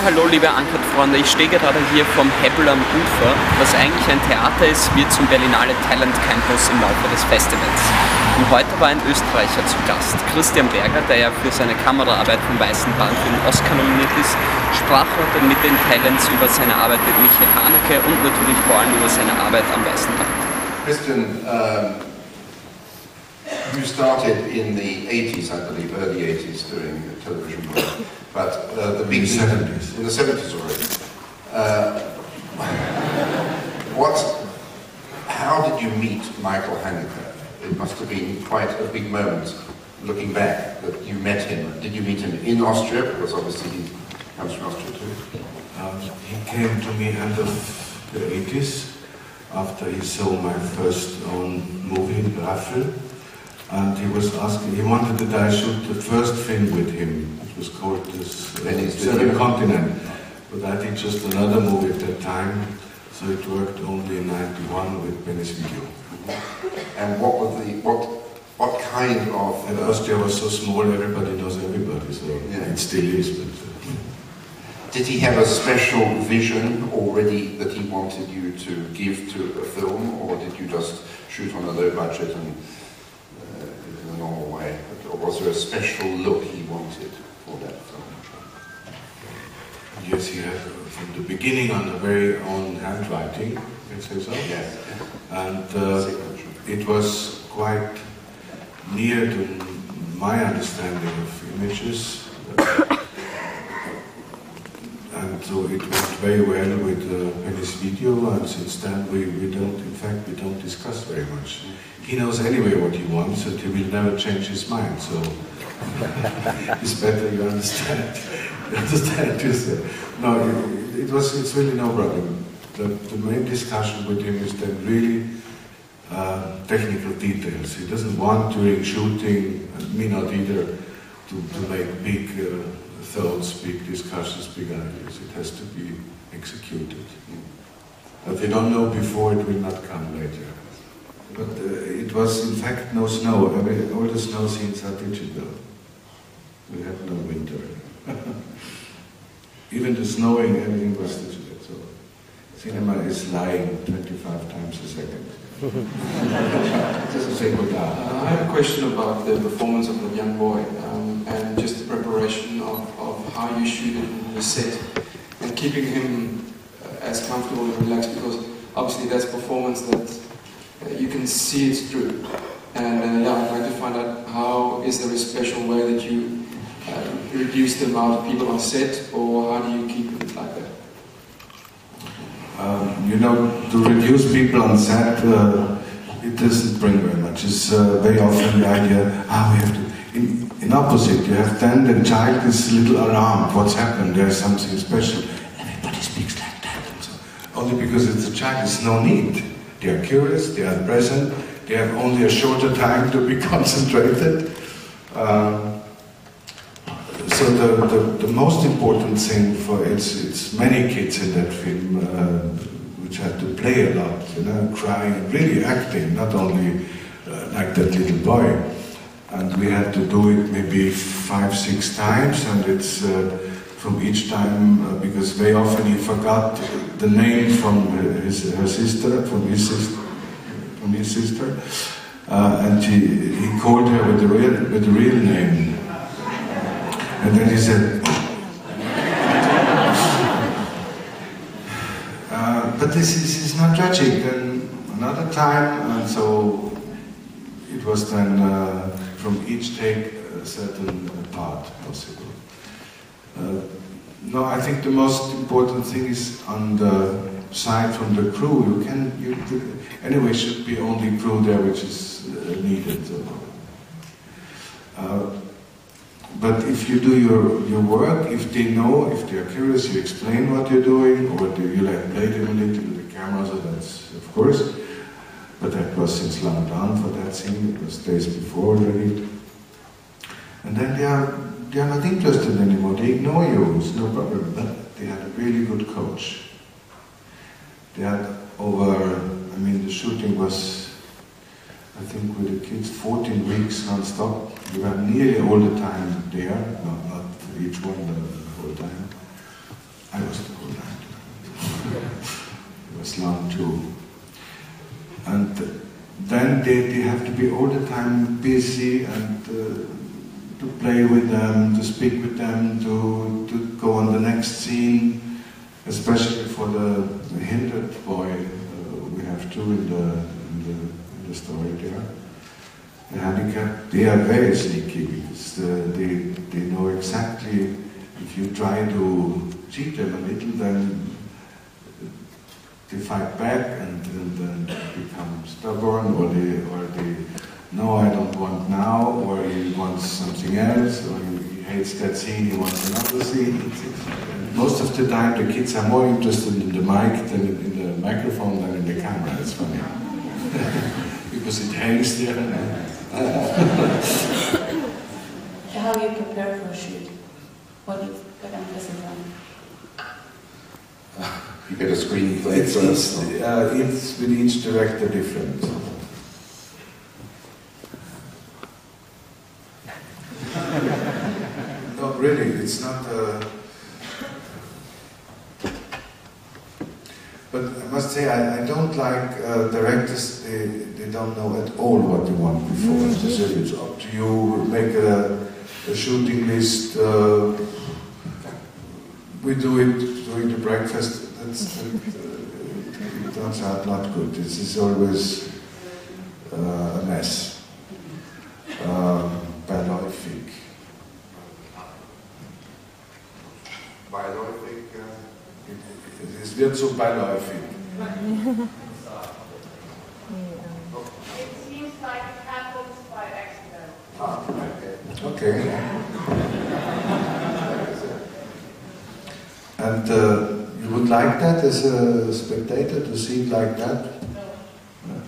Hallo liebe Ankert-Freunde, ich stehe gerade hier vom Hebbel am Ufer. Was eigentlich ein Theater ist, wird zum Berlinale Talent Campus im Laufe des Festivals. Und heute war ein Österreicher zu Gast. Christian Berger, der ja für seine Kameraarbeit vom Weißen Band für den Oscar nominiert ist, sprach heute mit den Talents über seine Arbeit mit Michael Haneke und natürlich vor allem über seine Arbeit am Weißen Band. Christian, um, you started in the 80s, I believe, early 80s, doing television work. But uh, the big In the 70s. in the 70s already. Uh, what? How did you meet Michael Haneke? It must have been quite a big moment, looking back, that you met him. Did you meet him in Austria? Because obviously he comes from Austria too. Um, he came to me end of the 80s after he saw my first own movie, Raffl. And he was asking, he wanted that I shoot the first film with him. It was called this uh, Venice Seven. Continent. But I did just another movie at that time, so it worked only in 91 with Benny's Video. And what was the what? What kind of? And uh, Austria was so small, everybody knows everybody, so Yeah. it still is. But, uh, Did he have a special vision already that he wanted you to give to a film, or did you just shoot on a low budget and in a normal way? Or was there a special look he wanted for that film? yes, he had uh, from the beginning on a very own handwriting, you say so? Yes. And uh, it was quite near to my understanding of images. So it went very well with uh, Benny's video, and since then we, we don't, in fact, we don't discuss very much. He knows anyway what he wants, and he will never change his mind, so it's better you understand. You understand, you say. No, it, it was, it's really no problem. The, the main discussion with him is then really uh, technical details. He doesn't want during shooting, me not either, to, to make big uh, thoughts, big discussions, big ideas. It has to be executed. But they don't know before, it will not come later. But uh, it was in fact no snow. I mean, all the snow scenes are digital. We had no winter. Even the snowing, everything was digital. So cinema is lying 25 times a second. Just say good Uh, I have a question about the performance of the young boy um, of, of how you shoot it in the set and keeping him uh, as comfortable and relaxed because obviously that's performance that uh, you can see it through. And uh, yeah, I'd like to find out how is there a special way that you uh, reduce the amount of people on set or how do you keep it like that? Um, you know, to reduce people on set, uh, it doesn't bring very much. It's uh, very often the idea, ah, we have to. In, in opposite, you have then the child is a little alarmed. What's happened? There's something special. Everybody speaks like that. So, only because it's a child, there's no need. They are curious, they are present, they have only a shorter time to be concentrated. Um, so the, the, the most important thing for it's it's many kids in that film uh, which had to play a lot, you know, crying, really acting, not only uh, like that little boy. And we had to do it maybe five, six times, and it's uh, from each time uh, because very often he forgot the name from his her sister, from his sister, from his sister, uh, and he, he called her with the real with the real name. And then he said, uh, but this is, is not tragic. Then another time, and so it was then uh, from each take a certain part possible. Uh, no, I think the most important thing is on the side from the crew. You can, you, anyway, should be only crew there which is uh, needed. Uh, but if you do your, your work, if they know, if they're curious, you explain what you're doing, or do you like play them a little with the camera, so that's of course. But that was since long done for that scene, it was days before already. And then they are they are not interested anymore, they ignore you, it's no problem. But they had a really good coach. They had over I mean the shooting was I think with the kids 14 weeks non-stop. We were nearly all the time there, not, not each one the, the whole time. I was the co-director. it was long too. And then they, they have to be all the time busy and uh, to play with them, to speak with them, to, to go on the next scene, especially for the, the hindered boy. Uh, we have two in the, in the, in the story there. The handicapped, they are very sneaky because uh, they, they know exactly if you try to cheat them a little, then they fight back and, and, become stubborn, or they, or they, no, I don't want now, or he wants something else, or he, hates that scene, he wants another scene. Most of the time, the kids are more interested in the mic than in the microphone than in the camera. It's funny because it hangs there. Uh, how you prepare for a shoot? What, what emphasis on? You get a screenplay it's, first. It's, uh, it's with each director different. no, really, it's not. Uh, but I must say, I, I don't like uh, directors. They, they don't know at all what they want before. Mm-hmm. It's up to you. Make a, a shooting list. Uh, we do it during the breakfast. That's, it turns out not good. This is always uh, a mess. Um, beiläufig. Beiläufig, uh, es wird so beiläufig. It seems like it happens by accident. Ah, okay. And uh, you would like that as a spectator to see it like that? No.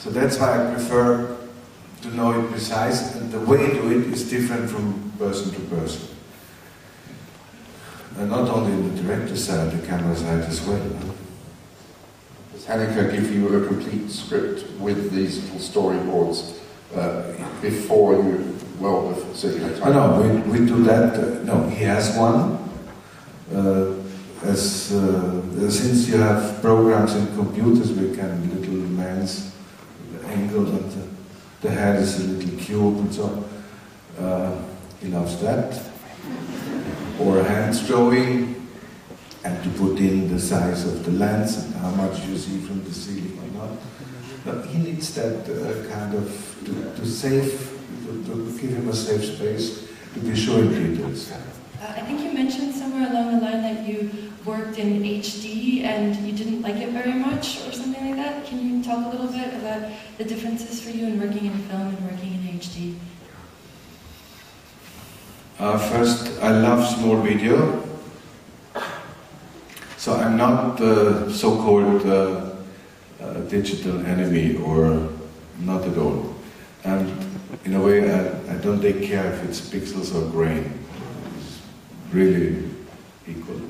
So that's why I prefer to know it precise, and the way to do it is different from person to person. And not only in the director side, the camera side as well. Does Haneke give you a complete script with these little storyboards uh, before you, well, so you have time? Oh, no, we, we do that. Uh, no, he has one. Uh, as uh, since you have programs in computers, we can little man's angle and the, the, head is a little cube and so on. Uh, he loves that. Or hand drawing, and to put in the size of the lens and how much you see from the ceiling or not. But he needs that uh, kind of to, to save, to, to give him a safe space to be showing details. Uh, I think mentioned somewhere along the line that you worked in HD and you didn't like it very much or something like that. Can you talk a little bit about the differences for you in working in film and working in HD? Uh, first, I love small video. So I'm not the so-called uh, uh, digital enemy or not at all. And in a way, I, I don't take care if it's pixels or grain really equal.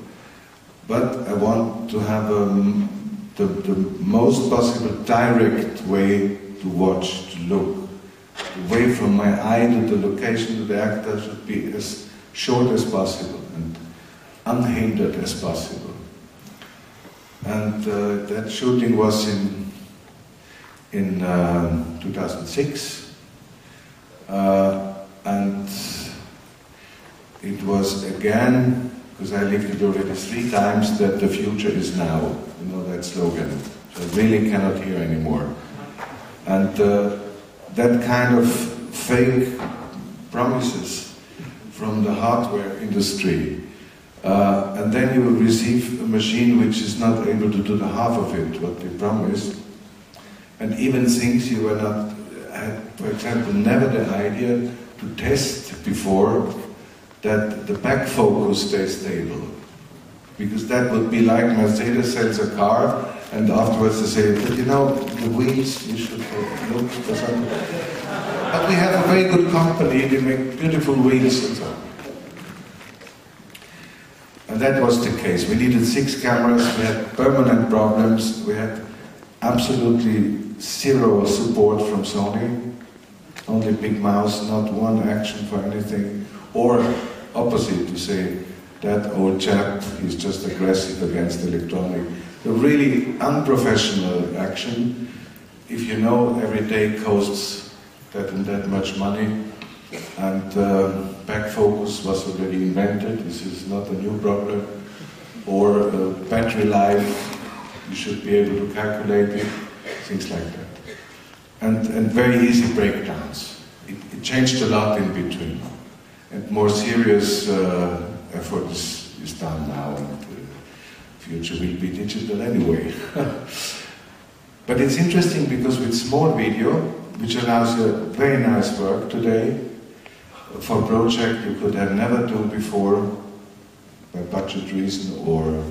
But I want to have um, the, the most possible direct way to watch, to look. The way from my eye to the location to the actor should be as short as possible and unhindered as possible. And uh, that shooting was in, in uh, 2006. Uh, and it was again, because I lived it already three times, that the future is now. You know that slogan. I really cannot hear anymore. And uh, that kind of fake promises from the hardware industry. Uh, and then you will receive a machine which is not able to do the half of it, what they promised. And even things you were not, had, for example, never the idea to test before that the back focus stays stable. Because that would be like Mercedes sells a car and afterwards they say, but you know, the wheels, you should look for something. But we have a very good company, they make beautiful wheels and so on. And that was the case. We needed six cameras, we had permanent problems, we had absolutely zero support from Sony, only big mouse, not one action for anything or opposite to say, that old chap is just aggressive against electronic. The really unprofessional action. If you know every day costs that and that much money, and uh, back focus was already invented, this is not a new problem, or uh, battery life, you should be able to calculate it, things like that. And, and very easy breakdowns. It, it changed a lot in between. And more serious uh, effort is, is done now, and the future will be digital anyway. but it's interesting because with small video, which allows you very nice work today, for a project you could have never done before, by budget reason or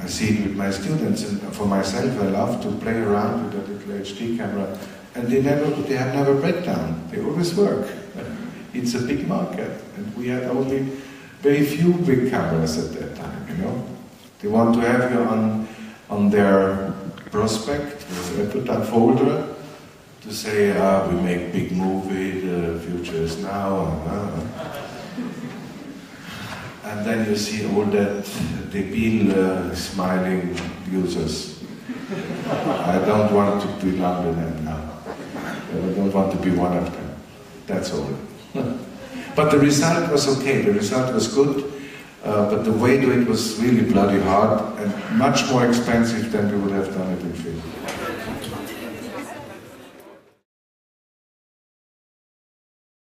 I see it with my students and for myself I love to play around with a little HD camera and they never they have never breakdown. They always work. It's a big market and we had only very few big cameras at that time, you know. They want to have you on on their prospect, that folder to say, ah, we make big movie, the future is now. Uh, and then you see all that debil uh, smiling users. I don't want to belong to them now. I don't want to be one of them. That's all. But the result was okay, the result was good, uh, but the way to it was really bloody hard and much more expensive than we would have done it in film.